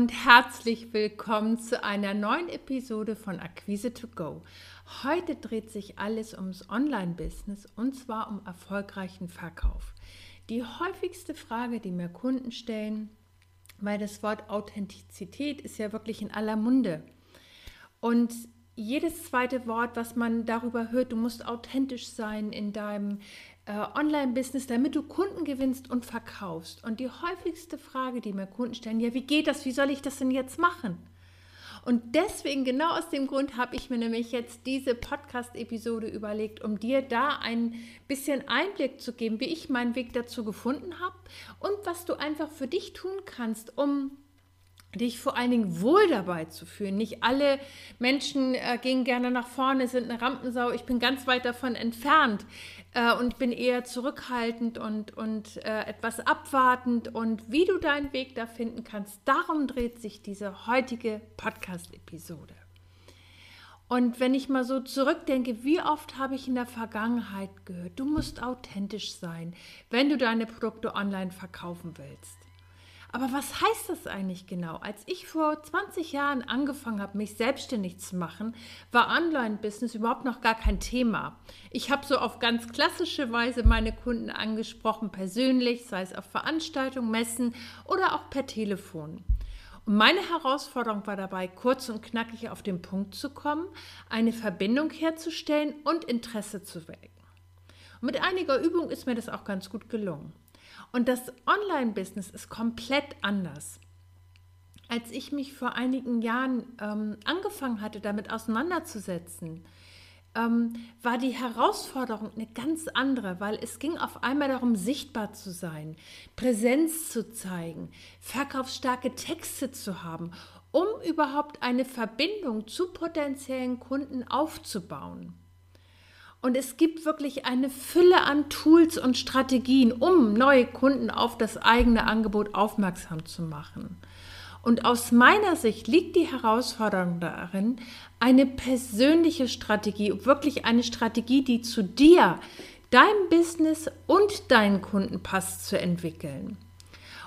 Und herzlich willkommen zu einer neuen Episode von Akquise to Go. Heute dreht sich alles ums Online-Business und zwar um erfolgreichen Verkauf. Die häufigste Frage, die mir Kunden stellen, weil das Wort Authentizität ist ja wirklich in aller Munde. Und jedes zweite Wort, was man darüber hört, du musst authentisch sein in deinem Online-Business, damit du Kunden gewinnst und verkaufst. Und die häufigste Frage, die mir Kunden stellen, ja, wie geht das? Wie soll ich das denn jetzt machen? Und deswegen, genau aus dem Grund, habe ich mir nämlich jetzt diese Podcast-Episode überlegt, um dir da ein bisschen Einblick zu geben, wie ich meinen Weg dazu gefunden habe und was du einfach für dich tun kannst, um dich vor allen Dingen wohl dabei zu fühlen. Nicht alle Menschen äh, gehen gerne nach vorne, sind eine Rampensau. Ich bin ganz weit davon entfernt äh, und bin eher zurückhaltend und, und äh, etwas abwartend. Und wie du deinen Weg da finden kannst, darum dreht sich diese heutige Podcast-Episode. Und wenn ich mal so zurückdenke, wie oft habe ich in der Vergangenheit gehört, du musst authentisch sein, wenn du deine Produkte online verkaufen willst. Aber was heißt das eigentlich genau? Als ich vor 20 Jahren angefangen habe, mich selbstständig zu machen, war Online-Business überhaupt noch gar kein Thema. Ich habe so auf ganz klassische Weise meine Kunden angesprochen, persönlich, sei es auf Veranstaltungen, Messen oder auch per Telefon. Und meine Herausforderung war dabei, kurz und knackig auf den Punkt zu kommen, eine Verbindung herzustellen und Interesse zu wecken. Und mit einiger Übung ist mir das auch ganz gut gelungen. Und das Online-Business ist komplett anders. Als ich mich vor einigen Jahren ähm, angefangen hatte, damit auseinanderzusetzen, ähm, war die Herausforderung eine ganz andere, weil es ging auf einmal darum, sichtbar zu sein, Präsenz zu zeigen, verkaufsstarke Texte zu haben, um überhaupt eine Verbindung zu potenziellen Kunden aufzubauen. Und es gibt wirklich eine Fülle an Tools und Strategien, um neue Kunden auf das eigene Angebot aufmerksam zu machen. Und aus meiner Sicht liegt die Herausforderung darin, eine persönliche Strategie, wirklich eine Strategie, die zu dir, deinem Business und deinen Kunden passt, zu entwickeln.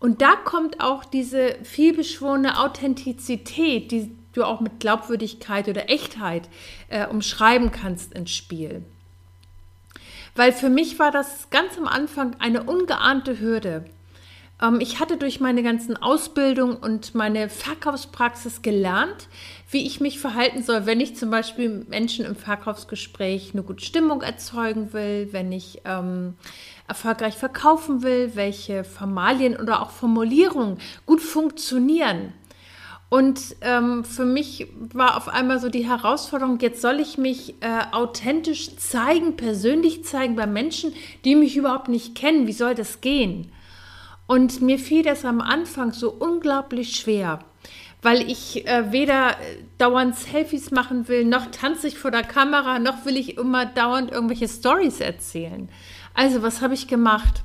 Und da kommt auch diese vielbeschworene Authentizität, die du auch mit Glaubwürdigkeit oder Echtheit äh, umschreiben kannst, ins Spiel. Weil für mich war das ganz am Anfang eine ungeahnte Hürde. Ähm, ich hatte durch meine ganzen Ausbildung und meine Verkaufspraxis gelernt, wie ich mich verhalten soll, wenn ich zum Beispiel Menschen im Verkaufsgespräch eine gute Stimmung erzeugen will, wenn ich ähm, erfolgreich verkaufen will, welche Formalien oder auch Formulierungen gut funktionieren. Und ähm, für mich war auf einmal so die Herausforderung, jetzt soll ich mich äh, authentisch zeigen, persönlich zeigen bei Menschen, die mich überhaupt nicht kennen. Wie soll das gehen? Und mir fiel das am Anfang so unglaublich schwer, weil ich äh, weder dauernd Selfies machen will, noch tanze ich vor der Kamera, noch will ich immer dauernd irgendwelche Stories erzählen. Also was habe ich gemacht?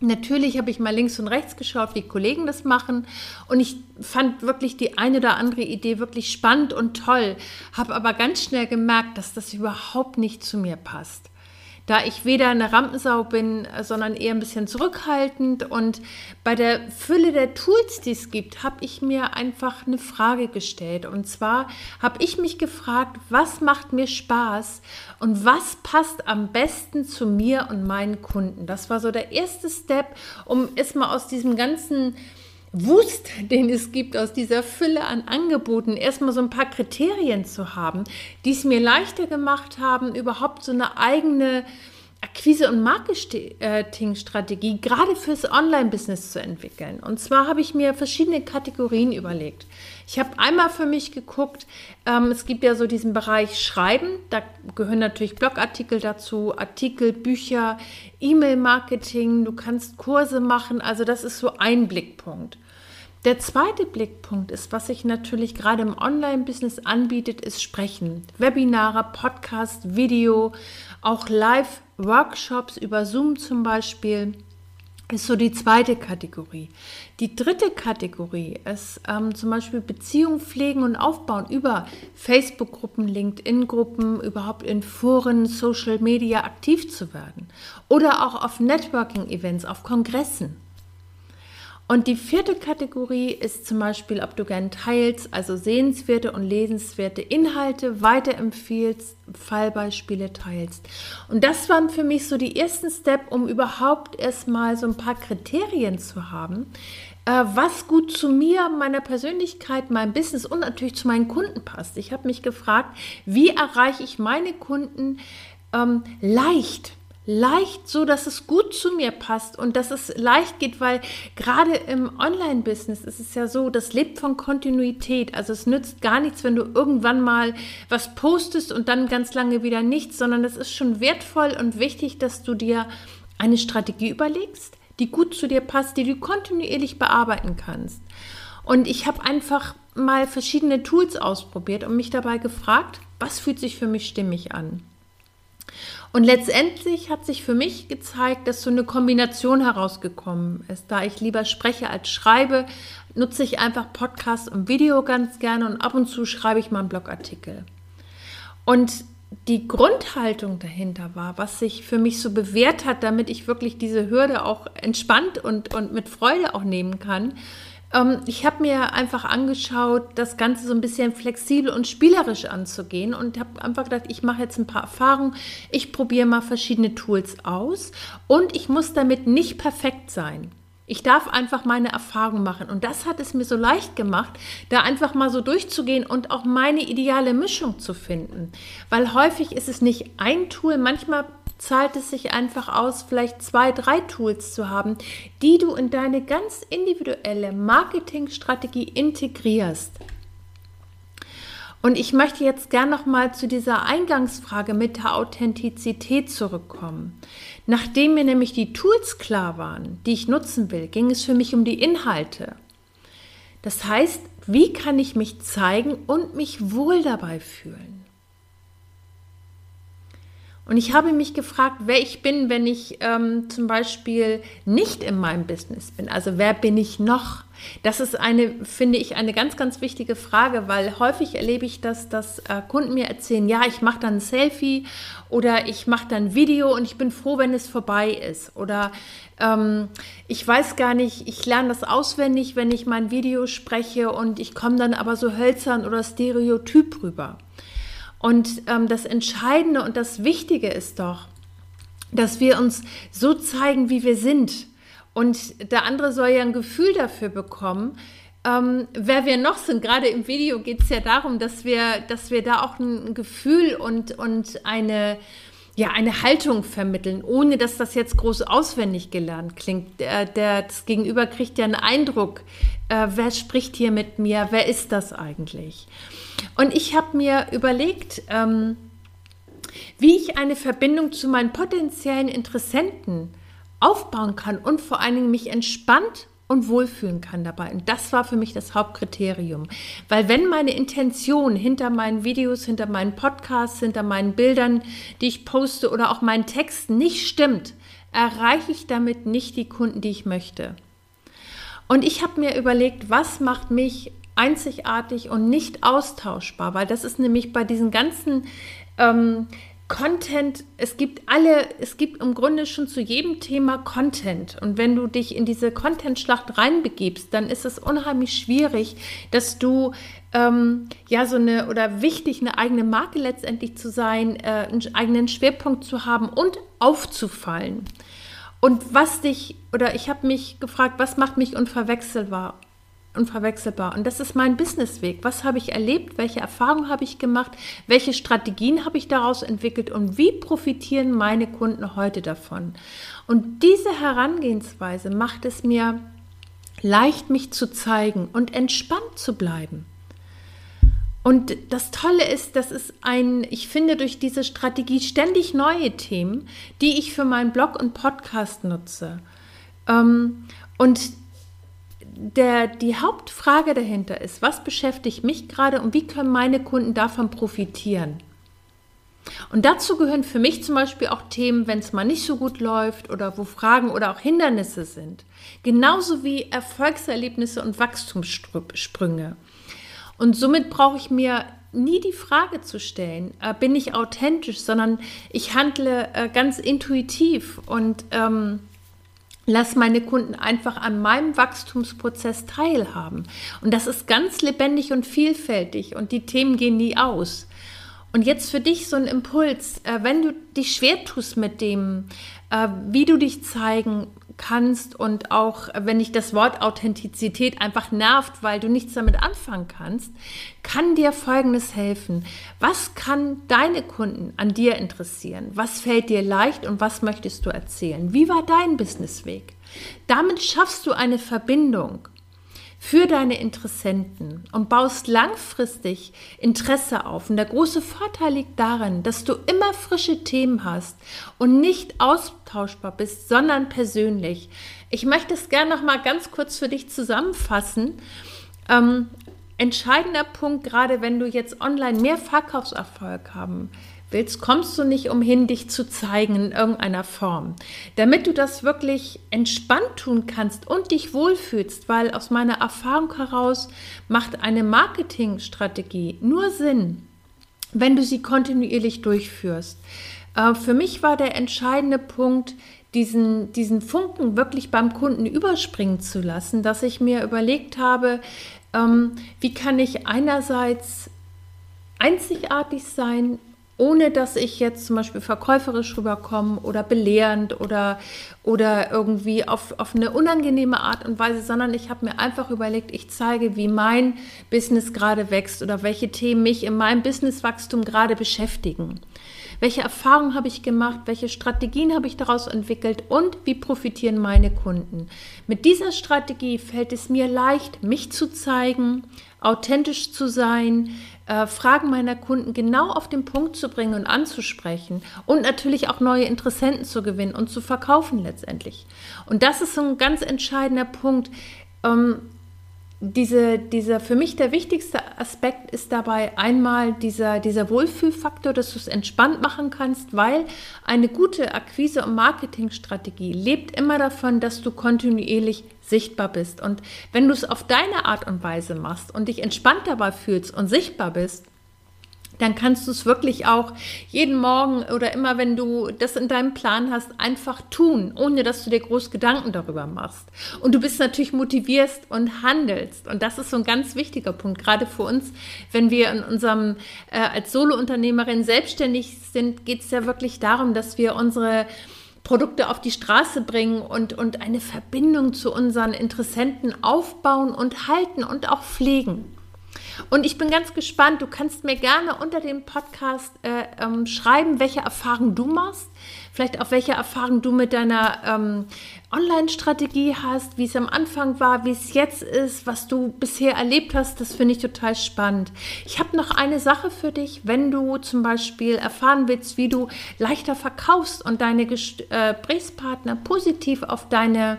Natürlich habe ich mal links und rechts geschaut, wie Kollegen das machen. Und ich fand wirklich die eine oder andere Idee wirklich spannend und toll, habe aber ganz schnell gemerkt, dass das überhaupt nicht zu mir passt da ich weder eine Rampensau bin, sondern eher ein bisschen zurückhaltend. Und bei der Fülle der Tools, die es gibt, habe ich mir einfach eine Frage gestellt. Und zwar habe ich mich gefragt, was macht mir Spaß und was passt am besten zu mir und meinen Kunden. Das war so der erste Step, um erstmal aus diesem ganzen Wust, den es gibt, aus dieser Fülle an Angeboten, erstmal so ein paar Kriterien zu haben, die es mir leichter gemacht haben, überhaupt so eine eigene Akquise- und Marketingstrategie gerade fürs Online-Business zu entwickeln. Und zwar habe ich mir verschiedene Kategorien überlegt. Ich habe einmal für mich geguckt, ähm, es gibt ja so diesen Bereich Schreiben, da gehören natürlich Blogartikel dazu, Artikel, Bücher, E-Mail-Marketing, du kannst Kurse machen, also das ist so ein Blickpunkt. Der zweite Blickpunkt ist, was sich natürlich gerade im Online-Business anbietet, ist Sprechen. Webinare, Podcast, Video, auch Live-Workshops über Zoom zum Beispiel ist so die zweite Kategorie. Die dritte Kategorie ist ähm, zum Beispiel Beziehungen pflegen und aufbauen über Facebook-Gruppen, LinkedIn-Gruppen, überhaupt in Foren, Social Media aktiv zu werden. Oder auch auf Networking-Events, auf Kongressen. Und die vierte Kategorie ist zum Beispiel, ob du gern teilst, also sehenswerte und lesenswerte Inhalte weiterempfiehlst, Fallbeispiele teilst. Und das waren für mich so die ersten Step, um überhaupt erstmal so ein paar Kriterien zu haben, äh, was gut zu mir, meiner Persönlichkeit, meinem Business und natürlich zu meinen Kunden passt. Ich habe mich gefragt, wie erreiche ich meine Kunden ähm, leicht? Leicht so, dass es gut zu mir passt und dass es leicht geht, weil gerade im Online-Business ist es ja so, das lebt von Kontinuität. Also es nützt gar nichts, wenn du irgendwann mal was postest und dann ganz lange wieder nichts, sondern es ist schon wertvoll und wichtig, dass du dir eine Strategie überlegst, die gut zu dir passt, die du kontinuierlich bearbeiten kannst. Und ich habe einfach mal verschiedene Tools ausprobiert und mich dabei gefragt, was fühlt sich für mich stimmig an. Und letztendlich hat sich für mich gezeigt, dass so eine Kombination herausgekommen ist. Da ich lieber spreche als schreibe, nutze ich einfach Podcast und Video ganz gerne und ab und zu schreibe ich mal einen Blogartikel. Und die Grundhaltung dahinter war, was sich für mich so bewährt hat, damit ich wirklich diese Hürde auch entspannt und, und mit Freude auch nehmen kann, ähm, ich habe mir einfach angeschaut, das Ganze so ein bisschen flexibel und spielerisch anzugehen und habe einfach gedacht, ich mache jetzt ein paar Erfahrungen, ich probiere mal verschiedene Tools aus und ich muss damit nicht perfekt sein. Ich darf einfach meine Erfahrung machen. Und das hat es mir so leicht gemacht, da einfach mal so durchzugehen und auch meine ideale Mischung zu finden. Weil häufig ist es nicht ein Tool, manchmal zahlt es sich einfach aus, vielleicht zwei, drei Tools zu haben, die du in deine ganz individuelle Marketingstrategie integrierst. Und ich möchte jetzt gern noch mal zu dieser Eingangsfrage mit der Authentizität zurückkommen. Nachdem mir nämlich die Tools klar waren, die ich nutzen will, ging es für mich um die Inhalte. Das heißt, wie kann ich mich zeigen und mich wohl dabei fühlen? Und ich habe mich gefragt, wer ich bin, wenn ich ähm, zum Beispiel nicht in meinem Business bin. Also wer bin ich noch? Das ist eine, finde ich, eine ganz, ganz wichtige Frage, weil häufig erlebe ich das, dass äh, Kunden mir erzählen, ja, ich mache dann ein Selfie oder ich mache dann ein Video und ich bin froh, wenn es vorbei ist. Oder ähm, ich weiß gar nicht, ich lerne das auswendig, wenn ich mein Video spreche und ich komme dann aber so hölzern oder stereotyp rüber. Und ähm, das Entscheidende und das Wichtige ist doch, dass wir uns so zeigen, wie wir sind. Und der andere soll ja ein Gefühl dafür bekommen, ähm, wer wir noch sind. Gerade im Video geht es ja darum, dass wir, dass wir da auch ein Gefühl und, und eine, ja, eine Haltung vermitteln, ohne dass das jetzt groß auswendig gelernt klingt. Der, der, das Gegenüber kriegt ja einen Eindruck, äh, wer spricht hier mit mir, wer ist das eigentlich? Und ich habe mir überlegt, ähm, wie ich eine Verbindung zu meinen potenziellen Interessenten aufbauen kann und vor allen Dingen mich entspannt und wohlfühlen kann dabei. Und das war für mich das Hauptkriterium. Weil wenn meine Intention hinter meinen Videos, hinter meinen Podcasts, hinter meinen Bildern, die ich poste oder auch meinen Texten nicht stimmt, erreiche ich damit nicht die Kunden, die ich möchte. Und ich habe mir überlegt, was macht mich einzigartig und nicht austauschbar, weil das ist nämlich bei diesen ganzen ähm, Content, es gibt alle, es gibt im Grunde schon zu jedem Thema Content. Und wenn du dich in diese Content-Schlacht reinbegibst, dann ist es unheimlich schwierig, dass du ähm, ja so eine oder wichtig, eine eigene Marke letztendlich zu sein, äh, einen eigenen Schwerpunkt zu haben und aufzufallen. Und was dich, oder ich habe mich gefragt, was macht mich unverwechselbar? Unverwechselbar. Und das ist mein Businessweg. Was habe ich erlebt? Welche Erfahrungen habe ich gemacht? Welche Strategien habe ich daraus entwickelt? Und wie profitieren meine Kunden heute davon? Und diese Herangehensweise macht es mir leicht, mich zu zeigen und entspannt zu bleiben. Und das Tolle ist, das ist ein, ich finde durch diese Strategie ständig neue Themen, die ich für meinen Blog und Podcast nutze. Ähm, und der, die Hauptfrage dahinter ist, was beschäftigt mich gerade und wie können meine Kunden davon profitieren? Und dazu gehören für mich zum Beispiel auch Themen, wenn es mal nicht so gut läuft oder wo Fragen oder auch Hindernisse sind. Genauso wie Erfolgserlebnisse und Wachstumssprünge. Und somit brauche ich mir nie die Frage zu stellen, äh, bin ich authentisch, sondern ich handle äh, ganz intuitiv und ähm, lasse meine Kunden einfach an meinem Wachstumsprozess teilhaben. Und das ist ganz lebendig und vielfältig und die Themen gehen nie aus. Und jetzt für dich so ein Impuls, äh, wenn du dich schwer tust mit dem, äh, wie du dich zeigen kannst und auch wenn dich das Wort Authentizität einfach nervt, weil du nichts damit anfangen kannst, kann dir Folgendes helfen. Was kann deine Kunden an dir interessieren? Was fällt dir leicht und was möchtest du erzählen? Wie war dein Businessweg? Damit schaffst du eine Verbindung für deine Interessenten und baust langfristig Interesse auf. Und der große Vorteil liegt darin, dass du immer frische Themen hast und nicht austauschbar bist, sondern persönlich. Ich möchte es gerne noch mal ganz kurz für dich zusammenfassen. Ähm, entscheidender Punkt, gerade wenn du jetzt online mehr Verkaufserfolg haben willst, kommst du nicht umhin, dich zu zeigen in irgendeiner Form. Damit du das wirklich entspannt tun kannst und dich wohlfühlst, weil aus meiner Erfahrung heraus macht eine Marketingstrategie nur Sinn, wenn du sie kontinuierlich durchführst. Äh, für mich war der entscheidende Punkt, diesen, diesen Funken wirklich beim Kunden überspringen zu lassen, dass ich mir überlegt habe, ähm, wie kann ich einerseits einzigartig sein, ohne dass ich jetzt zum Beispiel verkäuferisch rüberkomme oder belehrend oder, oder irgendwie auf, auf eine unangenehme Art und Weise, sondern ich habe mir einfach überlegt, ich zeige, wie mein Business gerade wächst oder welche Themen mich in meinem Businesswachstum gerade beschäftigen. Welche Erfahrungen habe ich gemacht? Welche Strategien habe ich daraus entwickelt? Und wie profitieren meine Kunden? Mit dieser Strategie fällt es mir leicht, mich zu zeigen, authentisch zu sein, äh, Fragen meiner Kunden genau auf den Punkt zu bringen und anzusprechen und natürlich auch neue Interessenten zu gewinnen und zu verkaufen letztendlich. Und das ist so ein ganz entscheidender Punkt. Ähm, diese, dieser für mich der wichtigste Aspekt ist dabei einmal dieser, dieser Wohlfühlfaktor, dass du es entspannt machen kannst, weil eine gute Akquise- und Marketingstrategie lebt immer davon, dass du kontinuierlich sichtbar bist. Und wenn du es auf deine Art und Weise machst und dich entspannt dabei fühlst und sichtbar bist, dann kannst du es wirklich auch jeden Morgen oder immer, wenn du das in deinem Plan hast, einfach tun, ohne dass du dir groß Gedanken darüber machst. Und du bist natürlich motivierst und handelst. Und das ist so ein ganz wichtiger Punkt, gerade für uns, wenn wir in unserem, äh, als Solounternehmerin selbstständig sind, geht es ja wirklich darum, dass wir unsere Produkte auf die Straße bringen und, und eine Verbindung zu unseren Interessenten aufbauen und halten und auch pflegen. Und ich bin ganz gespannt. Du kannst mir gerne unter dem Podcast äh, ähm, schreiben, welche Erfahrungen du machst. Vielleicht auch welche Erfahrungen du mit deiner ähm, Online-Strategie hast, wie es am Anfang war, wie es jetzt ist, was du bisher erlebt hast. Das finde ich total spannend. Ich habe noch eine Sache für dich, wenn du zum Beispiel erfahren willst, wie du leichter verkaufst und deine Gesprächspartner positiv auf deine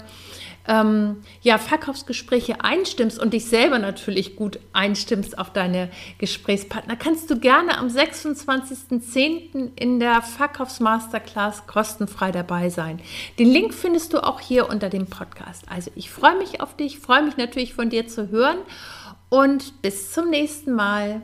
ähm, ja, Verkaufsgespräche einstimmst und dich selber natürlich gut einstimmst auf deine Gesprächspartner, kannst du gerne am 26.10. in der Verkaufsmasterclass kostenfrei dabei sein. Den Link findest du auch hier unter dem Podcast. Also ich freue mich auf dich, freue mich natürlich von dir zu hören und bis zum nächsten Mal.